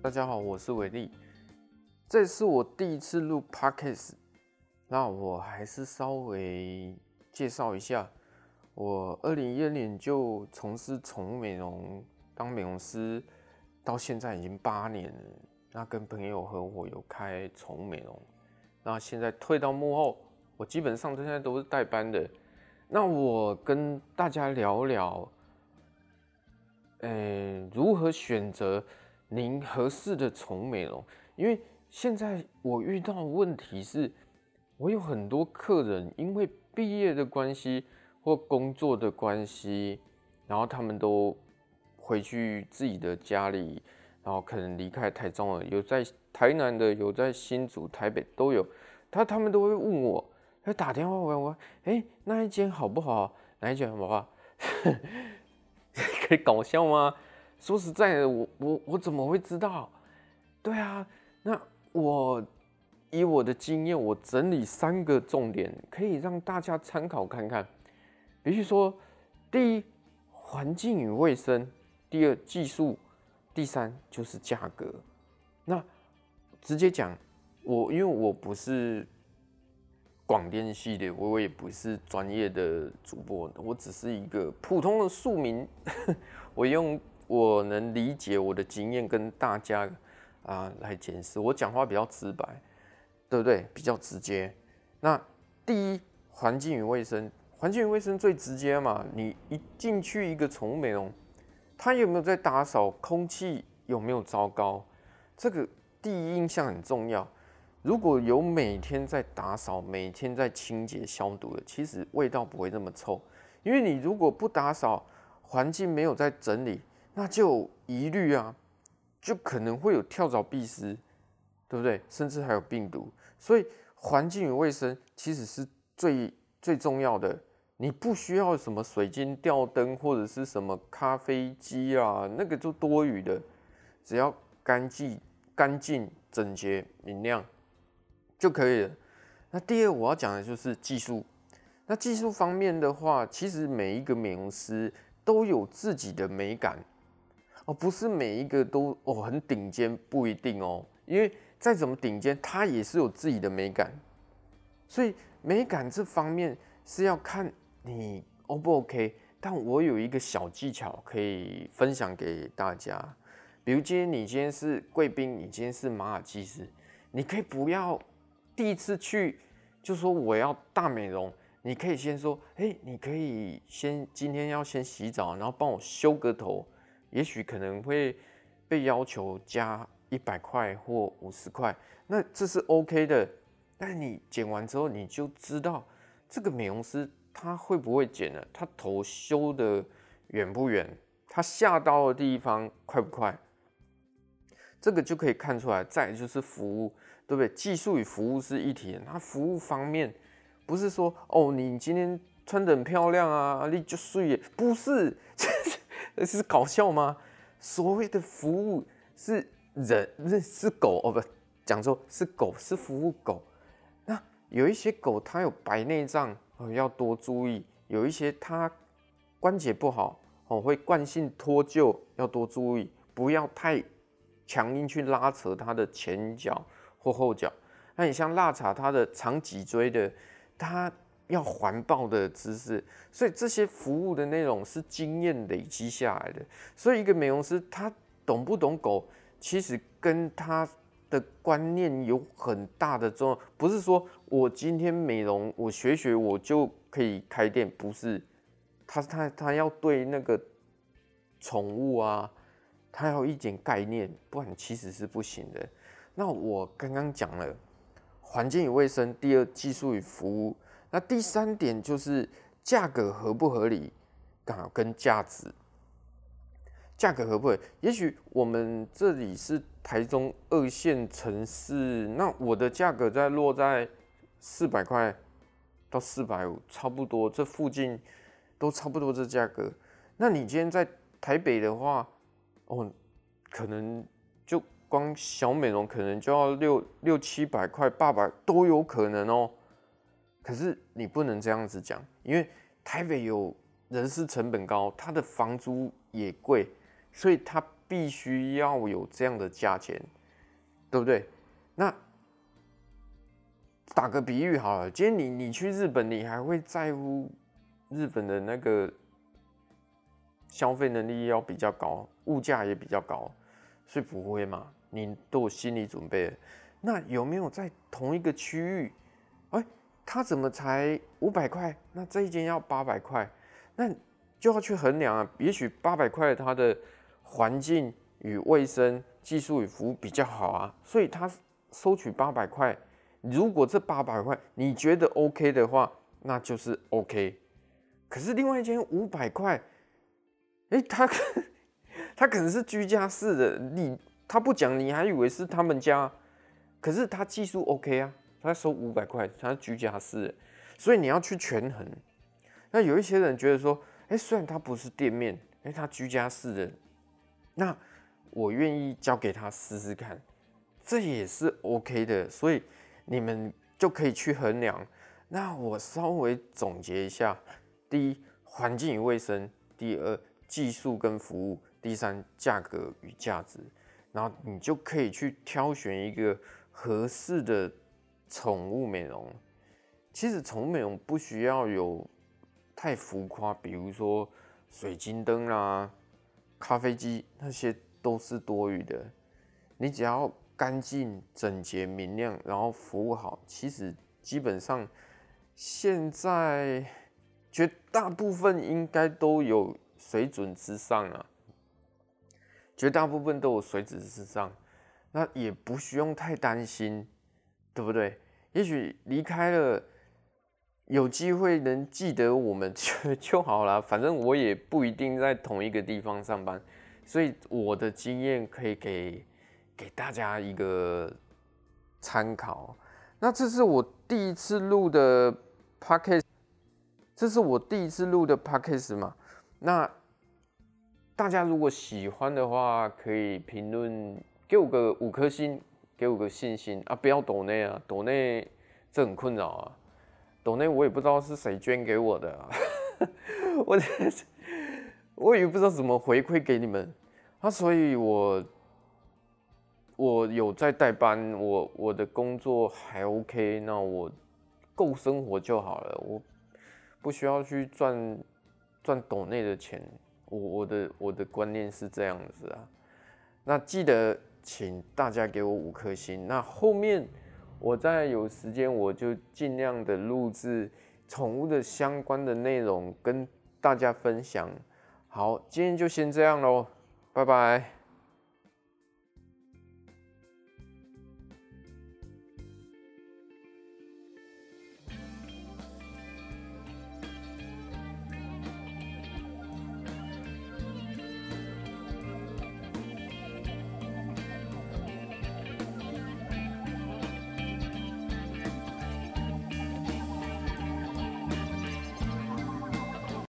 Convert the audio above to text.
大家好，我是伟力。这是我第一次录 Podcast，那我还是稍微介绍一下。我二零一二年就从事宠物美容，当美容师，到现在已经八年了。那跟朋友合伙有开宠物美容，那现在退到幕后，我基本上现在都是代班的。那我跟大家聊聊，呃，如何选择您合适的宠物美容？因为现在我遇到问题是，我有很多客人因为毕业的关系或工作的关系，然后他们都回去自己的家里，然后可能离开台中了，有在台南的，有在新竹、台北都有，他他们都会问我。他打电话问我，哎、那一间好不好？哪一间好不好？可以搞笑吗？说实在的，我我我怎么会知道？对啊，那我以我的经验，我整理三个重点，可以让大家参考看看。比如说，第一，环境与卫生；第二，技术；第三，就是价格。那直接讲，我因为我不是。广电系的，我我也不是专业的主播，我只是一个普通的庶民。我用我能理解我的经验跟大家啊来解释。我讲话比较直白，对不对？比较直接。那第一，环境与卫生，环境与卫生最直接嘛。你一进去一个宠物美容，它有没有在打扫？空气有没有糟糕？这个第一印象很重要。如果有每天在打扫、每天在清洁消毒的，其实味道不会那么臭。因为你如果不打扫，环境没有在整理，那就疑虑啊，就可能会有跳蚤、蜱丝，对不对？甚至还有病毒。所以环境与卫生其实是最最重要的。你不需要什么水晶吊灯或者是什么咖啡机啊，那个就多余的。只要干净、干净、整洁、明亮。就可以了。那第二我要讲的就是技术。那技术方面的话，其实每一个美容师都有自己的美感哦，不是每一个都哦很顶尖，不一定哦。因为再怎么顶尖，它也是有自己的美感。所以美感这方面是要看你 O 不 OK。但我有一个小技巧可以分享给大家。比如今天你今天是贵宾，你今天是马尔济斯，你可以不要。第一次去就说我要大美容，你可以先说，哎，你可以先今天要先洗澡，然后帮我修个头，也许可能会被要求加一百块或五十块，那这是 OK 的。但你剪完之后，你就知道这个美容师他会不会剪了，他头修的远不远，他下刀的地方快不快，这个就可以看出来。再就是服务。对不对？技术与服务是一体的。它服务方面不是说哦，你今天穿得很漂亮啊，你就睡耶，不是，这是搞笑吗？所谓的服务是人，不是狗哦，不，讲错，是狗，是服务狗。那有一些狗它有白内障哦，要多注意；有一些它关节不好哦，会惯性脱臼，要多注意，不要太强硬去拉扯它的前脚。或后脚，那你像腊茶它的长脊椎的，它要环抱的姿势，所以这些服务的内容是经验累积下来的。所以一个美容师他懂不懂狗，其实跟他的观念有很大的重要。不是说我今天美容我学学我就可以开店，不是。他他他要对那个宠物啊，他要一点概念，不然其实是不行的。那我刚刚讲了环境与卫生，第二技术与服务，那第三点就是价格合不合理，刚好跟价值，价格合不合理？也许我们这里是台中二线城市，那我的价格在落在四百块到四百五，差不多，这附近都差不多这价格。那你今天在台北的话，哦，可能就。光小美容可能就要六六七百块，八百都有可能哦。可是你不能这样子讲，因为台北有人事成本高，它的房租也贵，所以它必须要有这样的价钱，对不对？那打个比喻好了，今天你你去日本，你还会在乎日本的那个消费能力要比较高，物价也比较高，所以不会嘛？你都有心理准备。那有没有在同一个区域？哎，他怎么才五百块？那这一间要八百块，那就要去衡量啊。也许八百块它的环境与卫生、技术与服务比较好啊，所以他收取八百块。如果这八百块你觉得 OK 的话，那就是 OK。可是另外一间五百块，哎，他 他可能是居家式的，你他不讲，你还以为是他们家。可是他技术 OK 啊，他收五百块，他居家式，所以你要去权衡。那有一些人觉得说，哎，虽然他不是店面，哎，他居家式人，那我愿意交给他试试看，这也是 OK 的。所以你们就可以去衡量。那我稍微总结一下：第一，环境与卫生；第二，技术跟服务；第三，价格与价值。然后你就可以去挑选一个。合适的宠物美容，其实宠物美容不需要有太浮夸，比如说水晶灯啦、咖啡机，那些都是多余的。你只要干净、整洁、明亮，然后服务好，其实基本上现在绝大部分应该都有水准之上啊，绝大部分都有水准之上。那也不需要太担心，对不对？也许离开了，有机会能记得我们 就就好了。反正我也不一定在同一个地方上班，所以我的经验可以给给大家一个参考。那这是我第一次录的 podcast，这是我第一次录的 podcast 嘛？那大家如果喜欢的话，可以评论。给我个五颗星，给我个信心啊！不要抖内啊，抖内这很困扰啊。抖内我也不知道是谁捐给我的，啊，我我也不知道怎么回馈给你们啊。所以我我有在代班，我我的工作还 OK，那我够生活就好了，我不需要去赚赚抖内的钱。我我的我的观念是这样子啊，那记得。请大家给我五颗星。那后面我再有时间，我就尽量的录制宠物的相关的内容跟大家分享。好，今天就先这样喽，拜拜。